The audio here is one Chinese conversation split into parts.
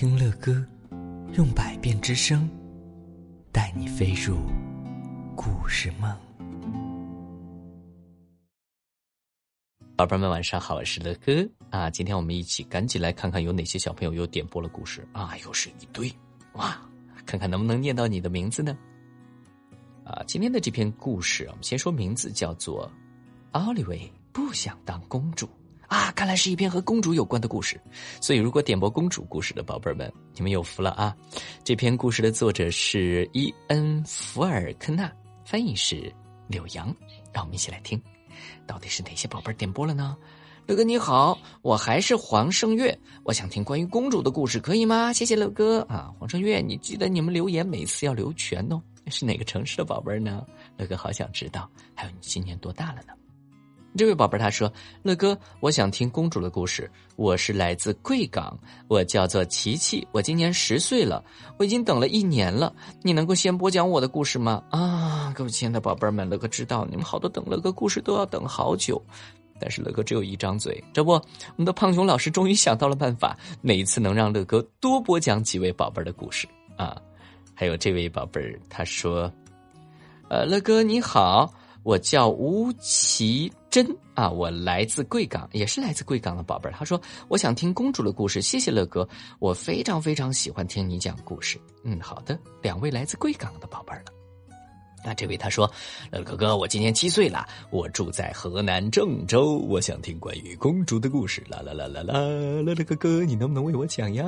听乐歌，用百变之声，带你飞入故事梦。宝贝们，晚上好，我是乐哥啊！今天我们一起赶紧来看看有哪些小朋友又点播了故事啊！又是一堆哇，看看能不能念到你的名字呢？啊，今天的这篇故事，我们先说名字，叫做《奥利维不想当公主》。啊，看来是一篇和公主有关的故事，所以如果点播公主故事的宝贝们，你们有福了啊！这篇故事的作者是伊恩·福尔科纳，翻译是柳阳，让我们一起来听，到底是哪些宝贝点播了呢？乐哥你好，我还是黄胜月，我想听关于公主的故事，可以吗？谢谢乐哥啊，黄胜月，你记得你们留言每次要留全哦。是哪个城市的宝贝呢？乐哥好想知道。还有你今年多大了呢？这位宝贝儿他说：“乐哥，我想听公主的故事。我是来自贵港，我叫做琪琪，我今年十岁了。我已经等了一年了，你能够先播讲我的故事吗？啊，各位亲爱的宝贝们，乐哥知道你们好多等乐哥故事都要等好久，但是乐哥只有一张嘴，这不，我们的胖熊老师终于想到了办法，每一次能让乐哥多播讲几位宝贝的故事啊。还有这位宝贝儿，他说：‘呃，乐哥你好。’”我叫吴奇珍啊，我来自贵港，也是来自贵港的宝贝儿。他说：“我想听公主的故事。”谢谢乐哥，我非常非常喜欢听你讲故事。嗯，好的，两位来自贵港的宝贝儿了。那这位他说：“乐哥哥，我今年七岁了，我住在河南郑州，我想听关于公主的故事。”啦啦啦啦啦，乐乐哥哥，你能不能为我讲呀？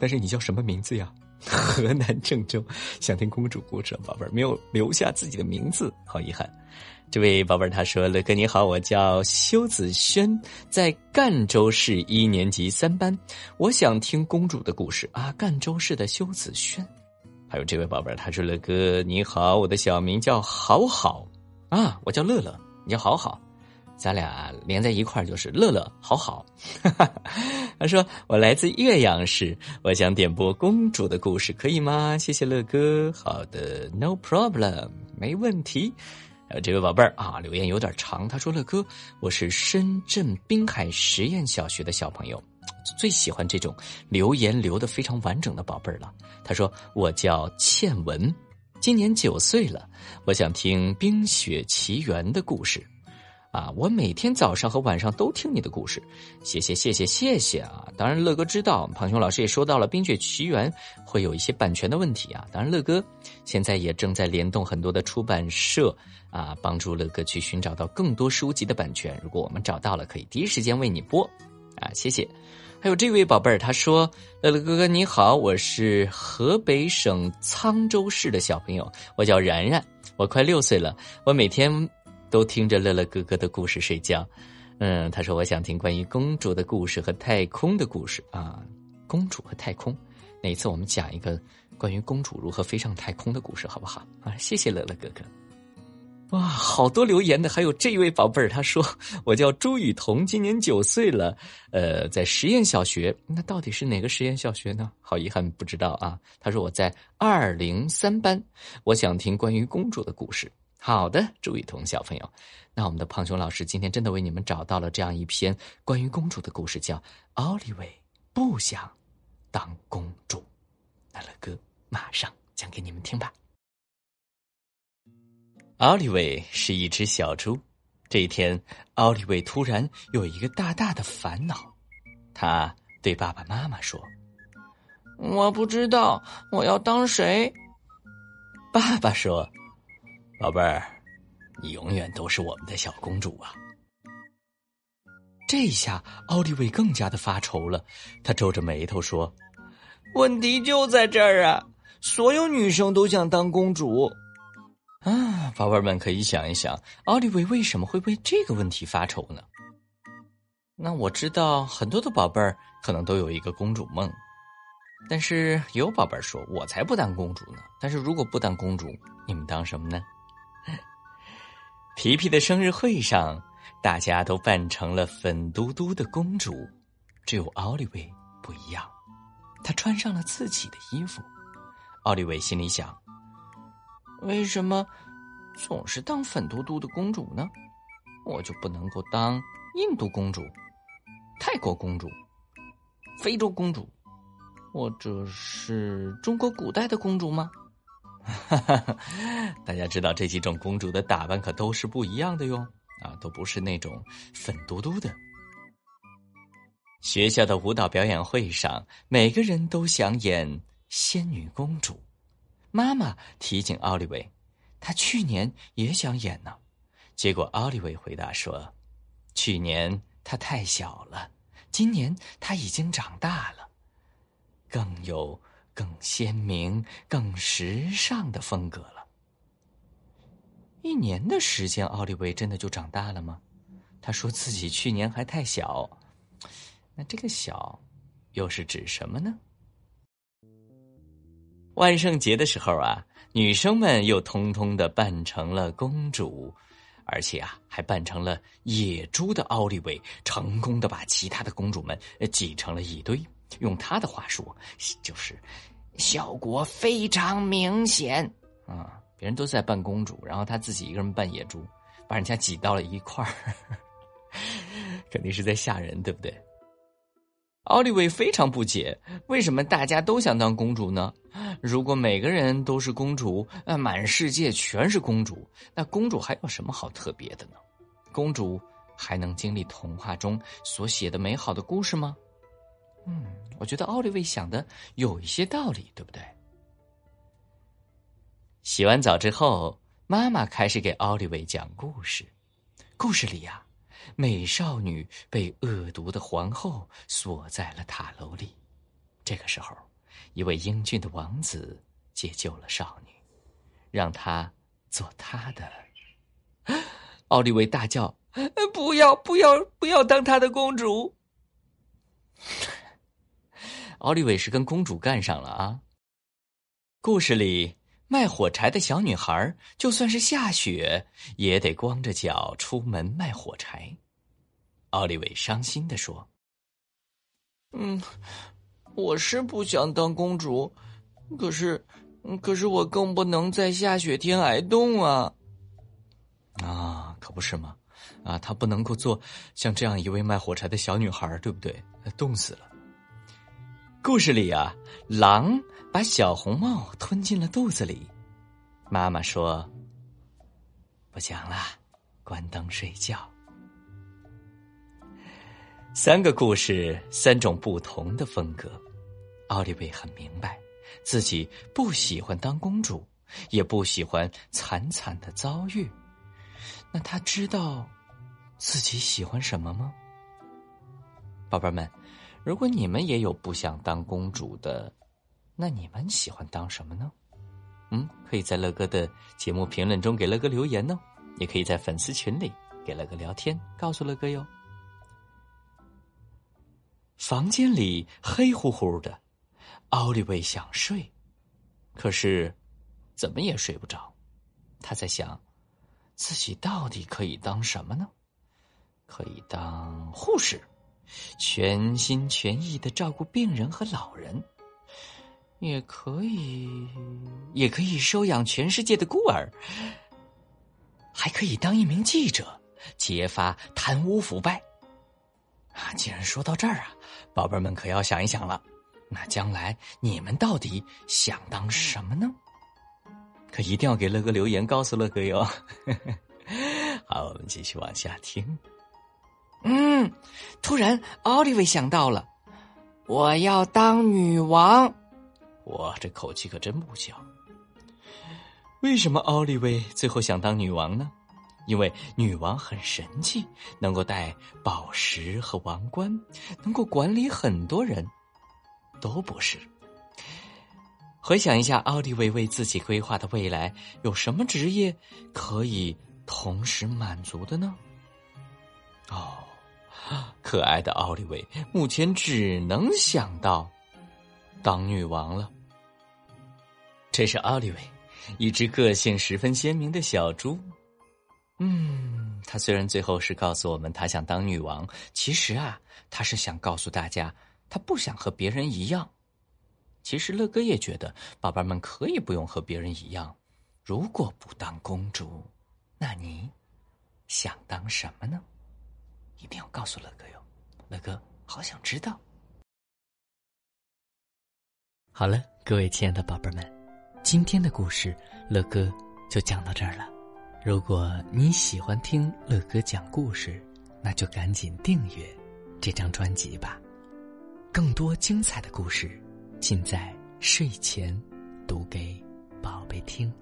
但是你叫什么名字呀？河南郑州，想听公主故事，宝贝儿没有留下自己的名字，好遗憾。这位宝贝儿他说：“乐哥你好，我叫修子轩，在赣州市一年级三班，我想听公主的故事啊。”赣州市的修子轩，还有这位宝贝儿他说：“乐哥你好，我的小名叫好好啊，我叫乐乐，你叫好好。”咱俩连在一块就是乐乐，好好。他说：“我来自岳阳市，我想点播公主的故事，可以吗？”谢谢乐哥。好的，No problem，没问题。呃这位宝贝儿啊，留言有点长。他说：“乐哥，我是深圳滨海实验小学的小朋友，最喜欢这种留言留的非常完整的宝贝儿了。”他说：“我叫倩文，今年九岁了，我想听《冰雪奇缘》的故事。”啊，我每天早上和晚上都听你的故事，谢谢谢谢谢谢啊！当然，乐哥知道，胖熊老师也说到了《冰雪奇缘》会有一些版权的问题啊。当然，乐哥现在也正在联动很多的出版社啊，帮助乐哥去寻找到更多书籍的版权。如果我们找到了，可以第一时间为你播啊，谢谢。还有这位宝贝儿，他说：“乐乐哥哥你好，我是河北省沧州市的小朋友，我叫然然，我快六岁了，我每天。”都听着乐乐哥哥的故事睡觉，嗯，他说我想听关于公主的故事和太空的故事啊，公主和太空，哪次我们讲一个关于公主如何飞上太空的故事好不好啊？谢谢乐乐哥哥，哇，好多留言的，还有这一位宝贝儿，他说我叫朱雨桐，今年九岁了，呃，在实验小学，那到底是哪个实验小学呢？好遗憾不知道啊。他说我在二零三班，我想听关于公主的故事。好的，朱雨桐小朋友，那我们的胖熊老师今天真的为你们找到了这样一篇关于公主的故事，叫《奥利维不想当公主》。那乐哥马上讲给你们听吧。奥利维是一只小猪，这一天，奥利维突然有一个大大的烦恼，他对爸爸妈妈说：“我不知道我要当谁。”爸爸说。宝贝儿，你永远都是我们的小公主啊！这下奥利维更加的发愁了，他皱着眉头说：“问题就在这儿啊！所有女生都想当公主啊！”宝贝们可以想一想，奥利维为什么会为这个问题发愁呢？那我知道很多的宝贝儿可能都有一个公主梦，但是有宝贝儿说：“我才不当公主呢！”但是如果不当公主，你们当什么呢？皮皮的生日会上，大家都扮成了粉嘟嘟的公主，只有奥利维不一样，她穿上了自己的衣服。奥利维心里想：为什么总是当粉嘟嘟的公主呢？我就不能够当印度公主、泰国公主、非洲公主？或者是中国古代的公主吗？哈 哈大家知道这几种公主的打扮可都是不一样的哟，啊，都不是那种粉嘟嘟的。学校的舞蹈表演会上，每个人都想演仙女公主。妈妈提醒奥利维，她去年也想演呢，结果奥利维回答说：“去年她太小了，今年她已经长大了，更有。”更鲜明、更时尚的风格了。一年的时间，奥利维真的就长大了吗？他说自己去年还太小，那这个小又是指什么呢？万圣节的时候啊，女生们又通通的扮成了公主，而且啊，还扮成了野猪的奥利维，成功的把其他的公主们挤成了一堆。用他的话说，就是效果非常明显啊！别人都在扮公主，然后他自己一个人扮野猪，把人家挤到了一块儿，肯定是在吓人，对不对？奥利维非常不解，为什么大家都想当公主呢？如果每个人都是公主，呃，满世界全是公主，那公主还有什么好特别的呢？公主还能经历童话中所写的美好的故事吗？嗯，我觉得奥利维想的有一些道理，对不对？洗完澡之后，妈妈开始给奥利维讲故事。故事里呀，美少女被恶毒的皇后锁在了塔楼里。这个时候，一位英俊的王子解救了少女，让她做他的。奥利维大叫：“不要，不要，不要当他的公主！”奥利维是跟公主干上了啊！故事里卖火柴的小女孩，就算是下雪，也得光着脚出门卖火柴。奥利维伤心的说：“嗯，我是不想当公主，可是，可是我更不能在下雪天挨冻啊！啊，可不是吗？啊，她不能够做像这样一位卖火柴的小女孩，对不对？冻死了。”故事里啊，狼把小红帽吞进了肚子里。妈妈说：“不讲了，关灯睡觉。”三个故事，三种不同的风格。奥利维很明白，自己不喜欢当公主，也不喜欢惨惨的遭遇。那他知道自己喜欢什么吗？宝贝们。如果你们也有不想当公主的，那你们喜欢当什么呢？嗯，可以在乐哥的节目评论中给乐哥留言哦，也可以在粉丝群里给乐哥聊天，告诉乐哥哟。房间里黑乎乎的，奥利维想睡，可是怎么也睡不着。他在想，自己到底可以当什么呢？可以当护士。全心全意的照顾病人和老人，也可以，也可以收养全世界的孤儿，还可以当一名记者，揭发贪污腐败。啊，既然说到这儿啊，宝贝们可要想一想了，那将来你们到底想当什么呢？可一定要给乐哥留言，告诉乐哥哟。好，我们继续往下听。嗯，突然，奥利维想到了，我要当女王。我，这口气可真不小。为什么奥利维最后想当女王呢？因为女王很神气，能够带宝石和王冠，能够管理很多人。都不是。回想一下，奥利维为自己规划的未来，有什么职业可以同时满足的呢？哦。可爱的奥利维目前只能想到当女王了。这是奥利维，一只个性十分鲜明的小猪。嗯，他虽然最后是告诉我们他想当女王，其实啊，他是想告诉大家，他不想和别人一样。其实乐哥也觉得，宝贝们可以不用和别人一样。如果不当公主，那你想当什么呢？一定要告诉乐哥哟，乐哥好想知道。好了，各位亲爱的宝贝们，今天的故事乐哥就讲到这儿了。如果你喜欢听乐哥讲故事，那就赶紧订阅这张专辑吧。更多精彩的故事，尽在睡前读给宝贝听。